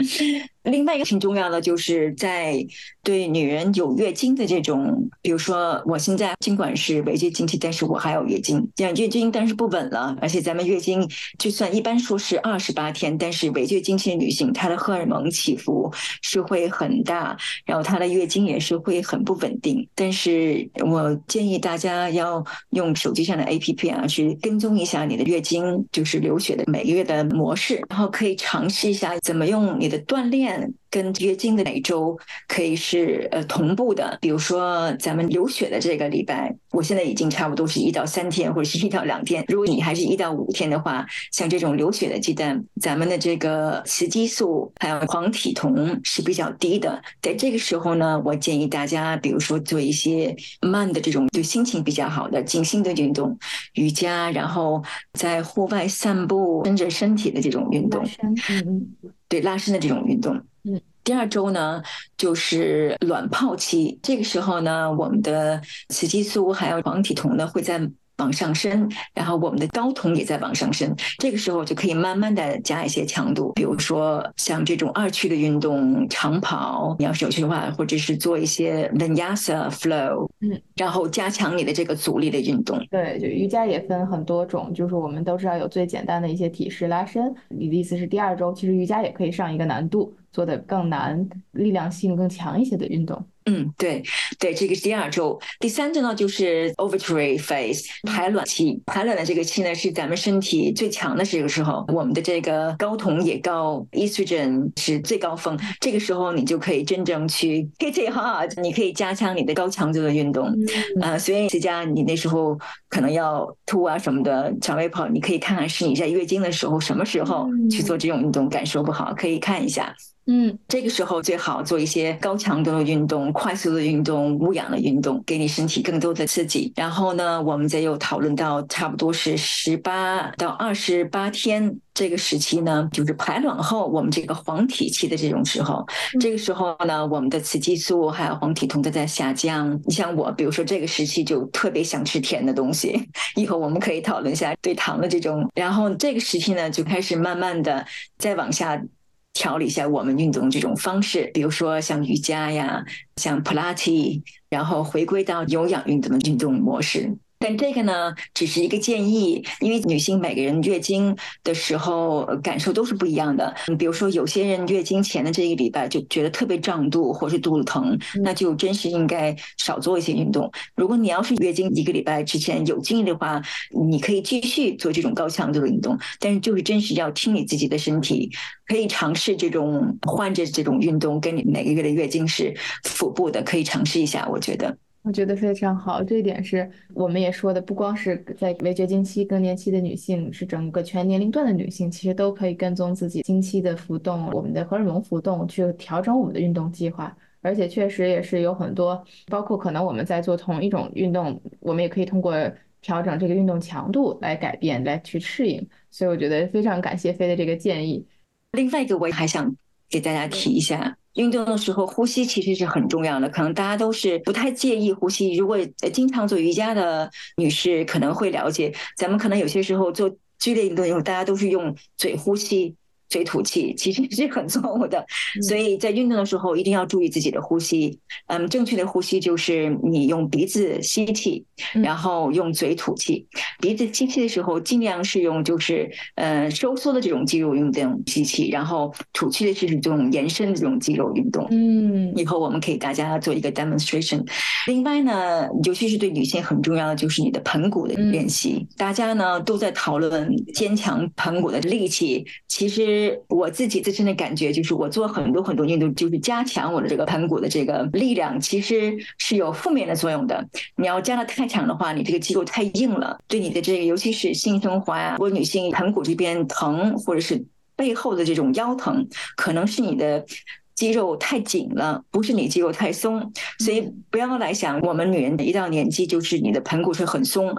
另外一个挺重要的，就是在对女人有月经的这种，比如说我现在尽管是围绝经期，但是我还有月经，这样月经但是不稳了，而且咱们月经就算一般说是二十八天，但是围绝经期的女性，她的荷尔蒙起伏是会很大，然后她的月经也是会很不稳定。但是我建议大家要用手机上的 APP 啊，去跟踪一下你的月经就是流血的每个月的模式，然后可以尝试一下怎么用你的锻炼。in 跟月经的每周可以是呃同步的，比如说咱们流血的这个礼拜，我现在已经差不多是一到三天或者是一到两天。如果你还是一到五天的话，像这种流血的鸡蛋，咱们的这个雌激素还有黄体酮是比较低的。在这个时候呢，我建议大家，比如说做一些慢的这种对心情比较好的静心的运动，瑜伽，然后在户外散步、伸着身体的这种运动。嗯嗯。对拉伸的这种运动，嗯，第二周呢就是卵泡期，这个时候呢，我们的雌激素还有黄体酮呢会在往上升，然后我们的睾酮也在往上升，这个时候就可以慢慢的加一些强度，比如说像这种二区的运动，长跑，你要是有趣的话，或者是做一些 Vinyasa flow。嗯，然后加强你的这个阻力的运动。对，就瑜伽也分很多种，就是我们都知道有最简单的一些体式拉伸。你的意思是第二周其实瑜伽也可以上一个难度，做的更难、力量性更强一些的运动。嗯，对对，这个是第二周。第三周呢，就是 ovulatory phase 排卵期。排卵的这个期呢，是咱们身体最强的这个时候，我们的这个睾酮也高，estrogen 是最高峰。这个时候你就可以真正去 hit it hard，你可以加强你的高强度的运动。啊，所以思佳，你那时候可能要吐啊什么的，肠胃不好，你可以看看是你在月经的时候什么时候去做这种运动，感受不好可以看一下。嗯，这个时候最好做一些高强度的运动、快速的运动、无氧的运动，给你身体更多的刺激。然后呢，我们再又讨论到差不多是十八到二十八天这个时期呢，就是排卵后我们这个黄体期的这种时候。这个时候呢，我们的雌激素还有黄体酮都在下降。你像我，比如说这个时期就特别想吃甜的东西，以后我们可以讨论一下对糖的这种。然后这个时期呢，就开始慢慢的再往下。调理一下我们运动这种方式，比如说像瑜伽呀，像普拉提，然后回归到有氧运动的运动模式。但这个呢，只是一个建议，因为女性每个人月经的时候感受都是不一样的。你比如说，有些人月经前的这一个礼拜就觉得特别胀肚，或是肚子疼，那就真是应该少做一些运动。如果你要是月经一个礼拜之前有经历的话，你可以继续做这种高强度的运动。但是就是真是要听你自己的身体，可以尝试这种换着这种运动，跟你每个月的月经是腹部的，可以尝试一下。我觉得。我觉得非常好，这一点是我们也说的，不光是在围绝经期、更年期的女性，是整个全年龄段的女性，其实都可以跟踪自己经期的浮动，我们的荷尔蒙浮动，去调整我们的运动计划。而且确实也是有很多，包括可能我们在做同一种运动，我们也可以通过调整这个运动强度来改变，来去适应。所以我觉得非常感谢飞的这个建议。另外一个，我还想给大家提一下。运动的时候，呼吸其实是很重要的。可能大家都是不太介意呼吸。如果经常做瑜伽的女士可能会了解，咱们可能有些时候做剧烈运动以后，大家都是用嘴呼吸。嘴吐气其实是很错误的，所以在运动的时候一定要注意自己的呼吸。嗯，正确的呼吸就是你用鼻子吸气，然后用嘴吐气。鼻子吸气的时候，尽量是用就是呃收缩的这种肌肉运动吸气，然后吐气的是这种延伸的这种肌肉运动。嗯，以后我们可以大家做一个 demonstration。另外呢，尤其是对女性很重要的就是你的盆骨的练习。大家呢都在讨论坚强盆骨的力气，其实。我自己自身的感觉就是，我做很多很多运动，就是加强我的这个盆骨的这个力量，其实是有负面的作用的。你要加的太强的话，你这个肌肉太硬了，对你的这个，尤其是性生活呀，如果女性盆骨这边疼，或者是背后的这种腰疼，可能是你的肌肉太紧了，不是你肌肉太松。所以不要来想，我们女人一到年纪，就是你的盆骨是很松。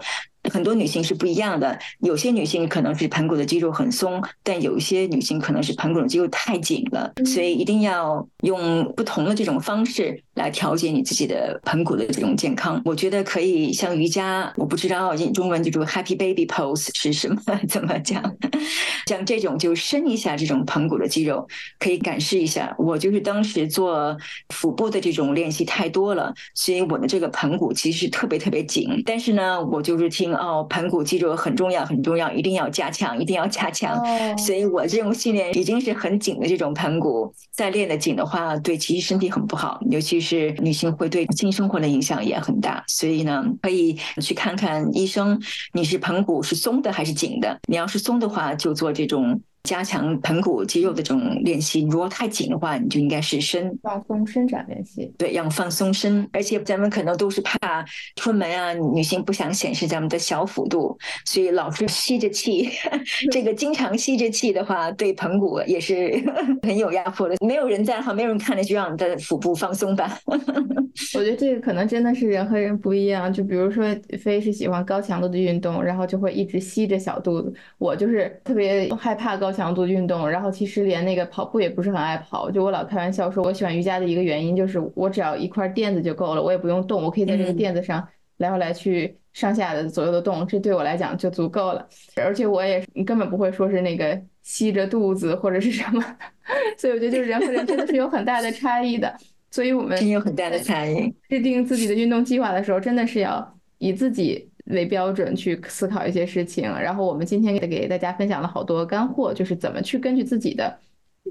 很多女性是不一样的，有些女性可能是盆骨的肌肉很松，但有一些女性可能是盆骨的肌肉太紧了，所以一定要用不同的这种方式来调节你自己的盆骨的这种健康。我觉得可以像瑜伽，我不知道中文就这 Happy Baby Pose 是什么，怎么讲？像这种就伸一下这种盆骨的肌肉，可以感受一下。我就是当时做腹部的这种练习太多了，所以我的这个盆骨其实特别特别紧。但是呢，我就是听。哦，盆骨肌肉很重要，很重要，一定要加强，一定要加强。所以我这种训练已经是很紧的这种盆骨，再练的紧的话，对其实身体很不好，尤其是女性会对性生活的影响也很大。所以呢，可以去看看医生，你是盆骨是松的还是紧的？你要是松的话，就做这种。加强盆骨肌肉的这种练习，如果太紧的话，你就应该是伸放松伸展练习。对，要放松伸，而且咱们可能都是怕出门啊，女性不想显示咱们的小腹肚，所以老是吸着气。这个经常吸着气的话，对盆骨也是 很有压迫的。没有人在的话，没有人看着，就让你的腹部放松吧。我觉得这个可能真的是人和人不一样。就比如说，飞是喜欢高强度的运动，然后就会一直吸着小肚子。我就是特别害怕高。强度运动，然后其实连那个跑步也不是很爱跑。就我老开玩笑说，我喜欢瑜伽的一个原因就是，我只要一块垫子就够了，我也不用动，我可以在这个垫子上来回来去上下的左右的动，这对我来讲就足够了。而且我也根本不会说是那个吸着肚子或者是什么，所以我觉得就是人和人真的是有很大的差异的。所以我们真有很大的差异。制定自己的运动计划的时候，真的是要以自己为标准去思考一些事情。然后我们今天也给大家分享了好多干货，就是怎么去根据自己的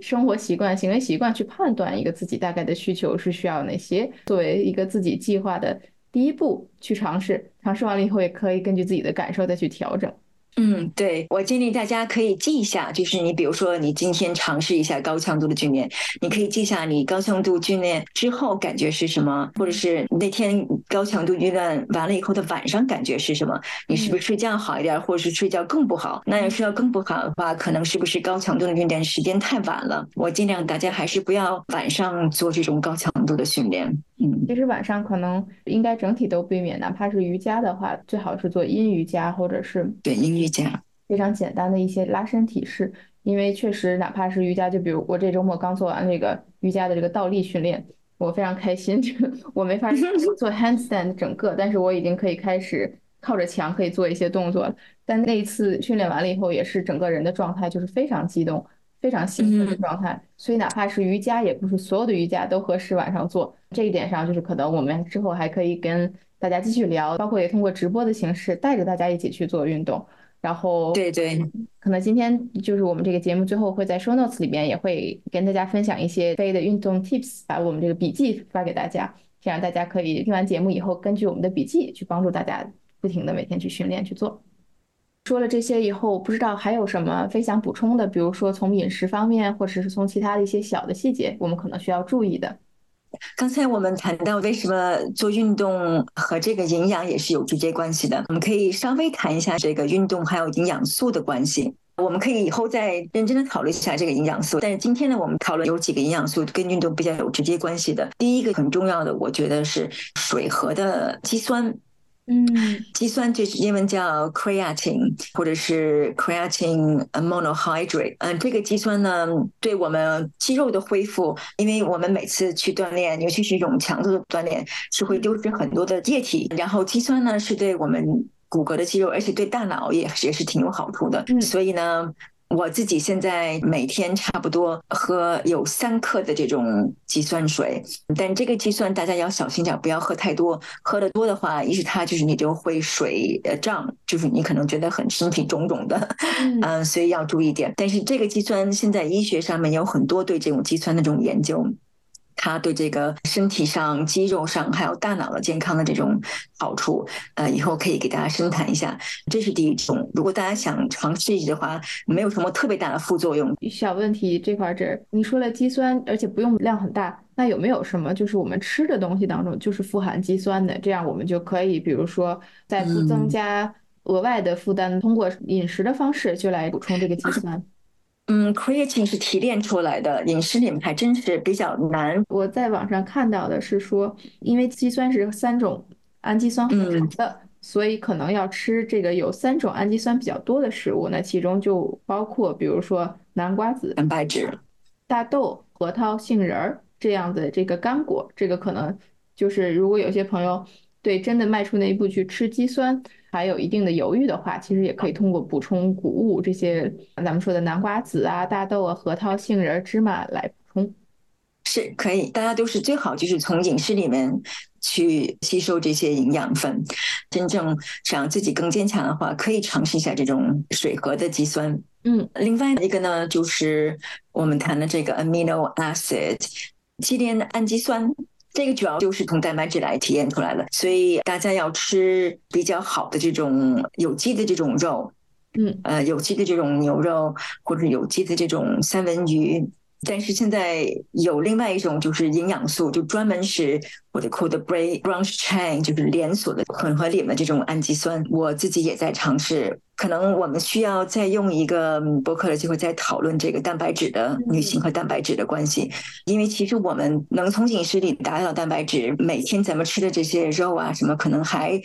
生活习惯、行为习惯去判断一个自己大概的需求是需要哪些，作为一个自己计划的第一步去尝试。尝试完了以后，也可以根据自己的感受再去调整。嗯，对，我建议大家可以记一下，就是你比如说你今天尝试一下高强度的训练，你可以记下你高强度训练之后感觉是什么，或者是那天高强度训练完了以后的晚上感觉是什么，你是不是睡觉好一点，或者是睡觉更不好？那要睡觉更不好的话，可能是不是高强度的训练时间太晚了？我尽量大家还是不要晚上做这种高强度的训练。嗯，其实晚上可能应该整体都避免，哪怕是瑜伽的话，最好是做阴瑜伽，或者是对阴瑜伽，非常简单的一些拉伸体式。因为确实，哪怕是瑜伽，就比如我这周末刚做完这个瑜伽的这个倒立训练，我非常开心。我没法 做 handstand 整个，但是我已经可以开始靠着墙可以做一些动作了。但那一次训练完了以后，也是整个人的状态就是非常激动。非常兴奋的状态，所以哪怕是瑜伽，也不是所有的瑜伽都合适晚上做。这一点上，就是可能我们之后还可以跟大家继续聊，包括也通过直播的形式带着大家一起去做运动。然后，对对，可能今天就是我们这个节目最后会在 show notes 里边也会跟大家分享一些飞的运动 tips，把我们这个笔记发给大家，这样大家可以听完节目以后，根据我们的笔记去帮助大家不停的每天去训练去做。说了这些以后，不知道还有什么非想补充的，比如说从饮食方面，或者是从其他的一些小的细节，我们可能需要注意的。刚才我们谈到为什么做运动和这个营养也是有直接关系的，我们可以稍微谈一下这个运动还有营养素的关系。我们可以以后再认真的讨论一下这个营养素。但是今天呢，我们讨论有几个营养素跟运动比较有直接关系的。第一个很重要的，我觉得是水和的肌酸。嗯，肌酸就是英文叫 creatine，或者是 creatine monohydrate。嗯，这个肌酸呢，对我们肌肉的恢复，因为我们每次去锻炼，尤其是一种强度的锻炼，是会丢失很多的液体。然后肌酸呢，是对我们骨骼的肌肉，而且对大脑也也是挺有好处的。所以呢。我自己现在每天差不多喝有三克的这种肌酸水，但这个肌酸大家要小心点，不要喝太多。喝的多的话，一是它就是你就会水呃胀，就是你可能觉得很身体肿肿的，嗯，所以要注意点。但是这个肌酸现在医学上面有很多对这种肌酸的这种研究。它对这个身体上、肌肉上还有大脑的健康的这种好处，呃，以后可以给大家深谈一下。这是第一种。如果大家想尝试一下的话，没有什么特别大的副作用。小问题这块儿，这你说了肌酸，而且不用量很大，那有没有什么就是我们吃的东西当中就是富含肌酸的？这样我们就可以，比如说在不增加额外的负担，通过饮食的方式就来补充这个肌酸。嗯，creatine 是提炼出来的，饮食里面还真是比较难。我在网上看到的是说，因为肌酸是三种氨基酸合成的，所以可能要吃这个有三种氨基酸比较多的食物。那其中就包括，比如说南瓜子、蛋白质、大豆、核桃、杏仁儿这样的这个干果。这个可能就是如果有些朋友对真的迈出那一步去吃肌酸。还有一定的犹豫的话，其实也可以通过补充谷物这些咱们说的南瓜子啊、大豆啊、核桃、杏仁、芝麻来补充，是可以。大家都是最好就是从饮食里面去吸收这些营养分。真正想自己更坚强的话，可以尝试一下这种水合的肌酸。嗯，另外一个呢，就是我们谈的这个 amino acid，肌链氨基酸。这个主要就是从蛋白质来体验出来的，所以大家要吃比较好的这种有机的这种肉，嗯，呃，有机的这种牛肉或者有机的这种三文鱼。但是现在有另外一种就是营养素，就专门是我的 called branch chain，就是连锁的混合里面这种氨基酸。我自己也在尝试，可能我们需要再用一个博客的机会再讨论这个蛋白质的女性和蛋白质的关系，因为其实我们能从饮食里达到蛋白质，每天咱们吃的这些肉啊什么，可能还。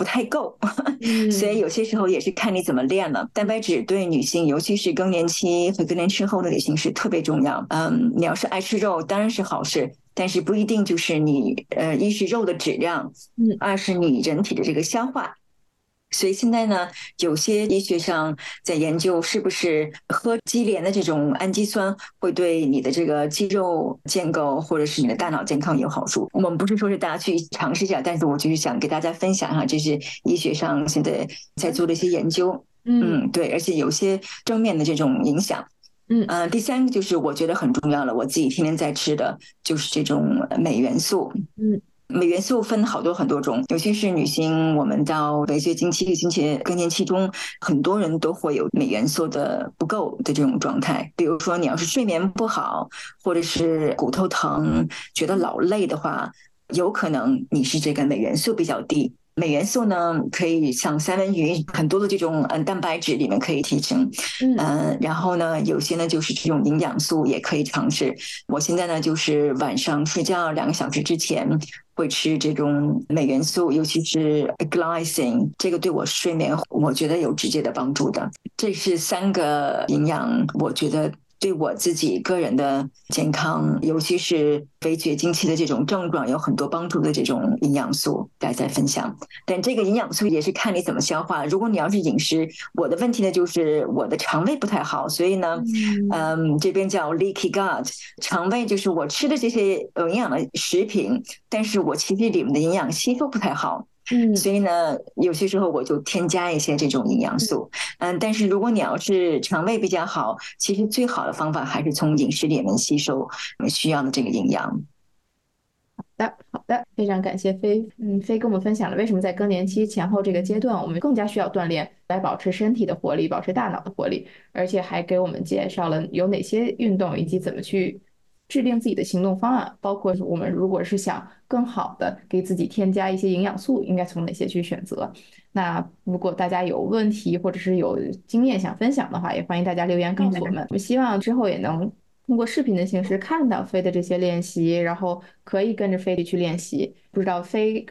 不太够，所以有些时候也是看你怎么练了。蛋白质对女性，尤其是更年期和更年期后的女性是特别重要。嗯，你要是爱吃肉，当然是好事，但是不一定就是你呃，一是肉的质量，嗯，二是你人体的这个消化。所以现在呢，有些医学上在研究是不是喝肌联的这种氨基酸会对你的这个肌肉建构或者是你的大脑健康有好处。我们不是说是大家去尝试一下，但是我就是想给大家分享哈，这是医学上现在在做的一些研究。嗯，对，而且有些正面的这种影响。嗯呃，第三个就是我觉得很重要了，我自己天天在吃的就是这种镁元素。嗯。镁元素分好多很多种，尤其是女性，我们到围月经期、经期更年期中，很多人都会有镁元素的不够的这种状态。比如说，你要是睡眠不好，或者是骨头疼、觉得老累的话，有可能你是这个镁元素比较低。镁元素呢，可以像三文鱼很多的这种嗯蛋白质里面可以提升，嗯，然后呢，有些呢就是这种营养素也可以尝试。我现在呢，就是晚上睡觉两个小时之前会吃这种镁元素，尤其是 glycine，这个对我睡眠我觉得有直接的帮助的。这是三个营养，我觉得。对我自己个人的健康，尤其是围绝经期的这种症状，有很多帮助的这种营养素，大家分享。但这个营养素也是看你怎么消化。如果你要是饮食，我的问题呢就是我的肠胃不太好，所以呢，嗯，这边叫 leaky gut，肠胃就是我吃的这些有营养的食品，但是我其实里面的营养吸收不太好。嗯，所以呢，有些时候我就添加一些这种营养素。嗯，但是如果你要是肠胃比较好，其实最好的方法还是从饮食里面吸收需要的这个营养。好的，好的，非常感谢飞，嗯，飞跟我们分享了为什么在更年期前后这个阶段，我们更加需要锻炼来保持身体的活力，保持大脑的活力，而且还给我们介绍了有哪些运动以及怎么去。制定自己的行动方案，包括我们如果是想更好的给自己添加一些营养素，应该从哪些去选择？那如果大家有问题或者是有经验想分享的话，也欢迎大家留言告诉我们。我们希望之后也能通过视频的形式看到飞的这些练习，然后可以跟着飞去练习。不知道飞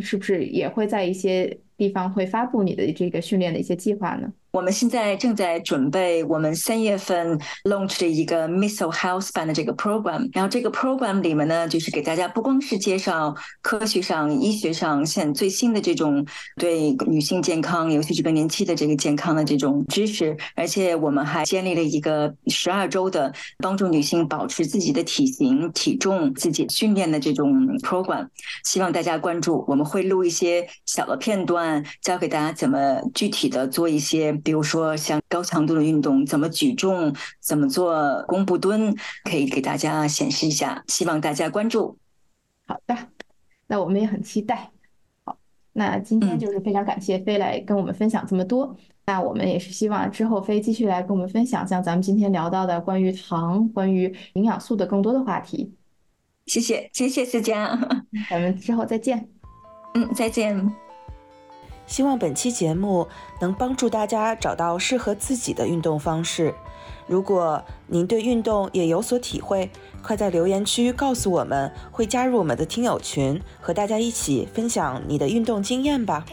是不是也会在一些地方会发布你的这个训练的一些计划呢？我们现在正在准备我们三月份 launch 的一个 Missile Health Band 的这个 program，然后这个 program 里面呢，就是给大家不光是介绍科学上、医学上现最新的这种对女性健康，尤其是更年期的这个健康的这种知识，而且我们还建立了一个十二周的帮助女性保持自己的体型、体重、自己训练的这种 program，希望大家关注。我们会录一些小的片段，教给大家怎么具体的做一些。比如说像高强度的运动，怎么举重，怎么做弓步蹲，可以给大家显示一下，希望大家关注。好的，那我们也很期待。好，那今天就是非常感谢飞来跟我们分享这么多。那我们也是希望之后飞继续来跟我们分享，像咱们今天聊到的关于糖、关于营养素的更多的话题。谢谢，谢谢思佳，咱们之后再见。嗯，再见。希望本期节目能帮助大家找到适合自己的运动方式。如果您对运动也有所体会，快在留言区告诉我们，会加入我们的听友群，和大家一起分享你的运动经验吧。